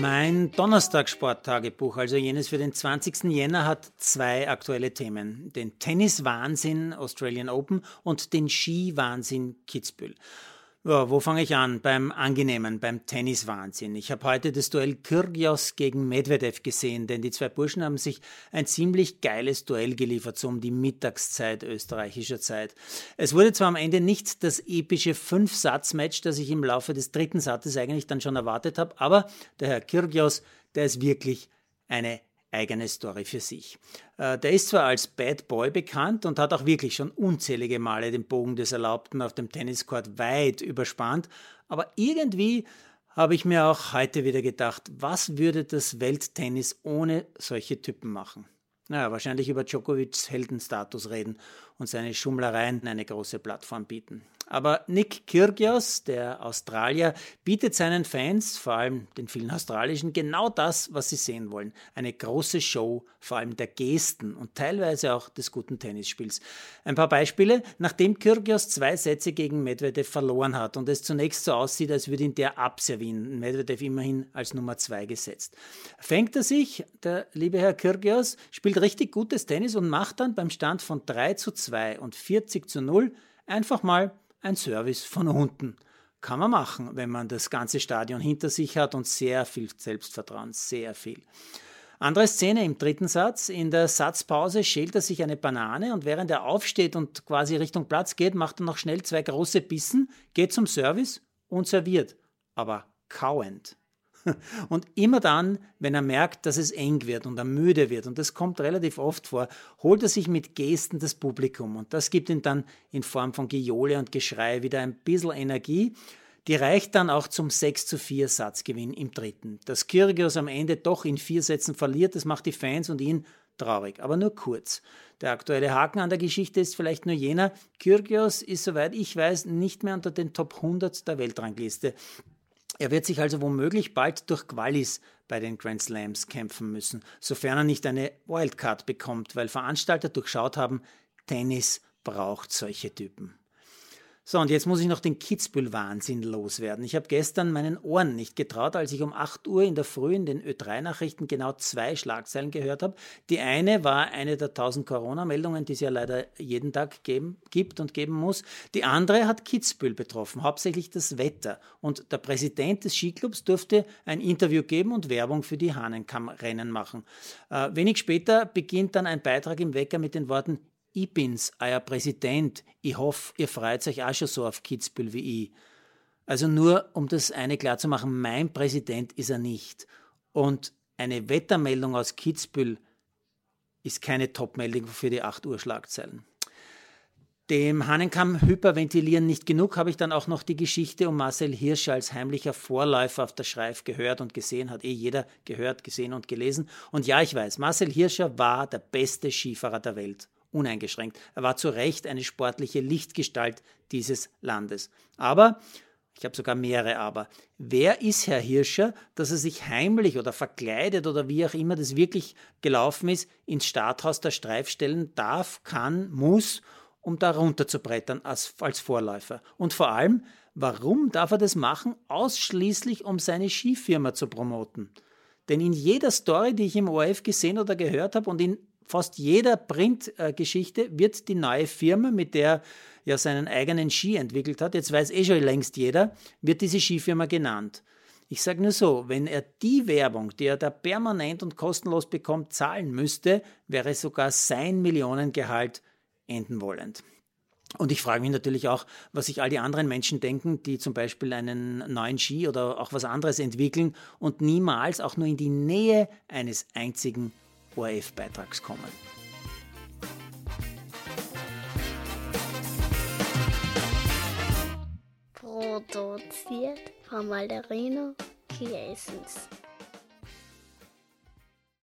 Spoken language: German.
Mein Donnerstag-Sporttagebuch, also jenes für den 20. Jänner, hat zwei aktuelle Themen. Den Tennis-Wahnsinn Australian Open und den Ski-Wahnsinn Kitzbühel. Ja, wo fange ich an? Beim Angenehmen, beim Tenniswahnsinn. Ich habe heute das Duell Kyrgios gegen Medvedev gesehen, denn die zwei Burschen haben sich ein ziemlich geiles Duell geliefert, so um die Mittagszeit österreichischer Zeit. Es wurde zwar am Ende nicht das epische Fünf-Satz-Match, das ich im Laufe des dritten Satzes eigentlich dann schon erwartet habe, aber der Herr Kyrgios, der ist wirklich eine eigene Story für sich. Äh, der ist zwar als Bad Boy bekannt und hat auch wirklich schon unzählige Male den Bogen des Erlaubten auf dem Tenniscourt weit überspannt, aber irgendwie habe ich mir auch heute wieder gedacht, was würde das Welttennis ohne solche Typen machen? Naja, wahrscheinlich über Djokovics Heldenstatus reden und seine Schummlereien eine große Plattform bieten. Aber Nick Kyrgios, der Australier, bietet seinen Fans, vor allem den vielen australischen, genau das, was sie sehen wollen. Eine große Show, vor allem der Gesten und teilweise auch des guten Tennisspiels. Ein paar Beispiele. Nachdem Kyrgios zwei Sätze gegen Medvedev verloren hat und es zunächst so aussieht, als würde ihn der abservieren, Medvedev immerhin als Nummer zwei gesetzt, fängt er sich, der liebe Herr Kyrgios, spielt richtig gutes Tennis und macht dann beim Stand von 3 zu 2 und 40 zu 0 einfach mal ein Service von unten. Kann man machen, wenn man das ganze Stadion hinter sich hat und sehr viel Selbstvertrauen, sehr viel. Andere Szene im dritten Satz. In der Satzpause schält er sich eine Banane und während er aufsteht und quasi Richtung Platz geht, macht er noch schnell zwei große Bissen, geht zum Service und serviert. Aber kauend. Und immer dann, wenn er merkt, dass es eng wird und er müde wird, und das kommt relativ oft vor, holt er sich mit Gesten das Publikum. Und das gibt ihm dann in Form von Gejohle und Geschrei wieder ein bisschen Energie. Die reicht dann auch zum 6 zu 4 Satzgewinn im dritten. Dass Kyrgios am Ende doch in vier Sätzen verliert, das macht die Fans und ihn traurig, aber nur kurz. Der aktuelle Haken an der Geschichte ist vielleicht nur jener, Kyrgios ist, soweit ich weiß, nicht mehr unter den Top 100 der Weltrangliste. Er wird sich also womöglich bald durch Qualis bei den Grand Slams kämpfen müssen, sofern er nicht eine Wildcard bekommt, weil Veranstalter durchschaut haben, Tennis braucht solche Typen. So, und jetzt muss ich noch den Kitzbühel-Wahnsinn loswerden. Ich habe gestern meinen Ohren nicht getraut, als ich um 8 Uhr in der Früh in den Ö3-Nachrichten genau zwei Schlagzeilen gehört habe. Die eine war eine der 1000 Corona-Meldungen, die es ja leider jeden Tag geben, gibt und geben muss. Die andere hat Kitzbühel betroffen, hauptsächlich das Wetter. Und der Präsident des Skiclubs durfte ein Interview geben und Werbung für die Hahnenkammrennen machen. Äh, wenig später beginnt dann ein Beitrag im Wecker mit den Worten ich bin's, euer Präsident. Ich hoffe, ihr freut euch auch schon so auf Kitzbühel wie ich. Also nur, um das eine klar zu machen, mein Präsident ist er nicht. Und eine Wettermeldung aus Kitzbühel ist keine Topmeldung für die 8 Uhr Schlagzeilen. Dem Hahnenkamm hyperventilieren nicht genug, habe ich dann auch noch die Geschichte um Marcel Hirscher als heimlicher Vorläufer auf der Schreif gehört und gesehen, hat eh jeder gehört, gesehen und gelesen. Und ja, ich weiß, Marcel Hirscher war der beste Skifahrer der Welt uneingeschränkt. Er war zu Recht eine sportliche Lichtgestalt dieses Landes. Aber, ich habe sogar mehrere Aber, wer ist Herr Hirscher, dass er sich heimlich oder verkleidet oder wie auch immer das wirklich gelaufen ist, ins Starthaus der Streif stellen darf, kann, muss, um da runterzubrettern als, als Vorläufer? Und vor allem, warum darf er das machen? Ausschließlich, um seine Skifirma zu promoten. Denn in jeder Story, die ich im ORF gesehen oder gehört habe und in fast jeder Printgeschichte wird die neue Firma, mit der er seinen eigenen Ski entwickelt hat, jetzt weiß eh schon längst jeder, wird diese Skifirma genannt. Ich sage nur so, wenn er die Werbung, die er da permanent und kostenlos bekommt, zahlen müsste, wäre sogar sein Millionengehalt enden wollend. Und ich frage mich natürlich auch, was sich all die anderen Menschen denken, die zum Beispiel einen neuen Ski oder auch was anderes entwickeln und niemals auch nur in die Nähe eines einzigen ORF-Beitrags kommen. Produziert von Malderino Kiesens.